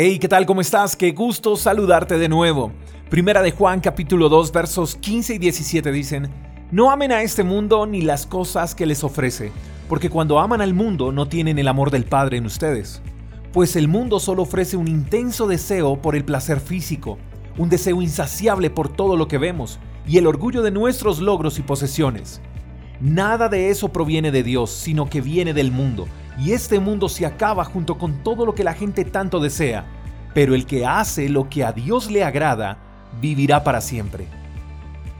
Hey, ¿qué tal? ¿Cómo estás? Qué gusto saludarte de nuevo. Primera de Juan capítulo 2 versos 15 y 17 dicen, No amen a este mundo ni las cosas que les ofrece, porque cuando aman al mundo no tienen el amor del Padre en ustedes. Pues el mundo solo ofrece un intenso deseo por el placer físico, un deseo insaciable por todo lo que vemos y el orgullo de nuestros logros y posesiones. Nada de eso proviene de Dios, sino que viene del mundo, y este mundo se acaba junto con todo lo que la gente tanto desea, pero el que hace lo que a Dios le agrada, vivirá para siempre.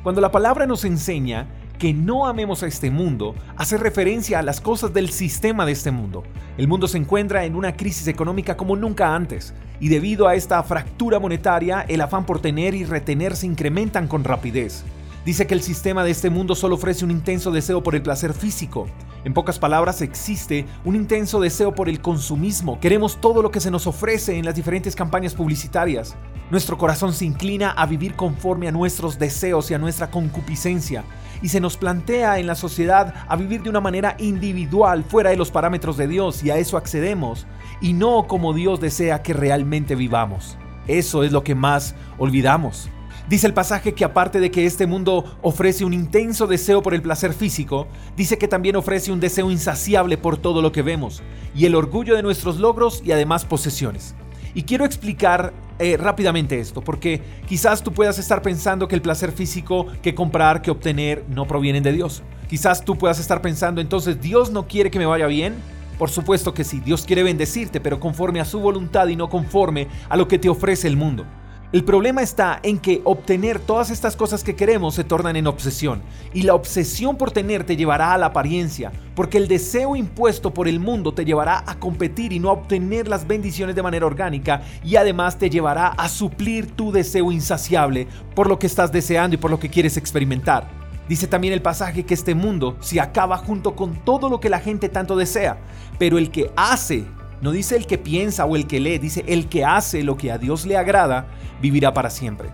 Cuando la palabra nos enseña que no amemos a este mundo, hace referencia a las cosas del sistema de este mundo. El mundo se encuentra en una crisis económica como nunca antes, y debido a esta fractura monetaria, el afán por tener y retener se incrementan con rapidez. Dice que el sistema de este mundo solo ofrece un intenso deseo por el placer físico. En pocas palabras, existe un intenso deseo por el consumismo. Queremos todo lo que se nos ofrece en las diferentes campañas publicitarias. Nuestro corazón se inclina a vivir conforme a nuestros deseos y a nuestra concupiscencia. Y se nos plantea en la sociedad a vivir de una manera individual, fuera de los parámetros de Dios, y a eso accedemos, y no como Dios desea que realmente vivamos. Eso es lo que más olvidamos. Dice el pasaje que aparte de que este mundo ofrece un intenso deseo por el placer físico, dice que también ofrece un deseo insaciable por todo lo que vemos, y el orgullo de nuestros logros y además posesiones. Y quiero explicar eh, rápidamente esto, porque quizás tú puedas estar pensando que el placer físico, que comprar, que obtener, no provienen de Dios. Quizás tú puedas estar pensando, entonces Dios no quiere que me vaya bien. Por supuesto que sí, Dios quiere bendecirte, pero conforme a su voluntad y no conforme a lo que te ofrece el mundo. El problema está en que obtener todas estas cosas que queremos se tornan en obsesión, y la obsesión por tener te llevará a la apariencia, porque el deseo impuesto por el mundo te llevará a competir y no a obtener las bendiciones de manera orgánica, y además te llevará a suplir tu deseo insaciable por lo que estás deseando y por lo que quieres experimentar. Dice también el pasaje que este mundo se acaba junto con todo lo que la gente tanto desea, pero el que hace no dice el que piensa o el que lee, dice el que hace lo que a Dios le agrada, vivirá para siempre.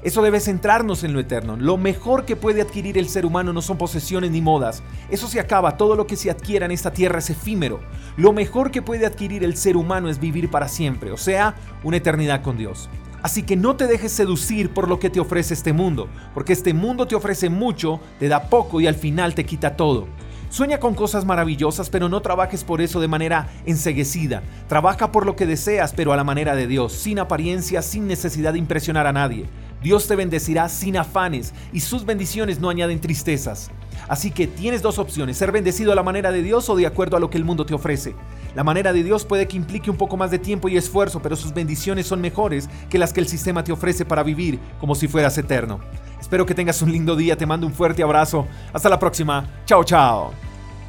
Eso debe centrarnos en lo eterno. Lo mejor que puede adquirir el ser humano no son posesiones ni modas. Eso se acaba. Todo lo que se adquiera en esta tierra es efímero. Lo mejor que puede adquirir el ser humano es vivir para siempre, o sea, una eternidad con Dios. Así que no te dejes seducir por lo que te ofrece este mundo, porque este mundo te ofrece mucho, te da poco y al final te quita todo. Sueña con cosas maravillosas, pero no trabajes por eso de manera enseguecida. Trabaja por lo que deseas, pero a la manera de Dios, sin apariencia, sin necesidad de impresionar a nadie. Dios te bendecirá sin afanes y sus bendiciones no añaden tristezas. Así que tienes dos opciones, ser bendecido a la manera de Dios o de acuerdo a lo que el mundo te ofrece. La manera de Dios puede que implique un poco más de tiempo y esfuerzo, pero sus bendiciones son mejores que las que el sistema te ofrece para vivir como si fueras eterno. Espero que tengas un lindo día, te mando un fuerte abrazo. Hasta la próxima. Chao, chao.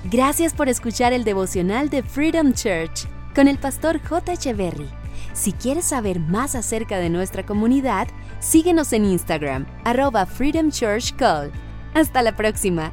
Gracias por escuchar el devocional de Freedom Church con el pastor J. Echeverry. Si quieres saber más acerca de nuestra comunidad, síguenos en Instagram, arroba Freedom Church Call. Hasta la próxima.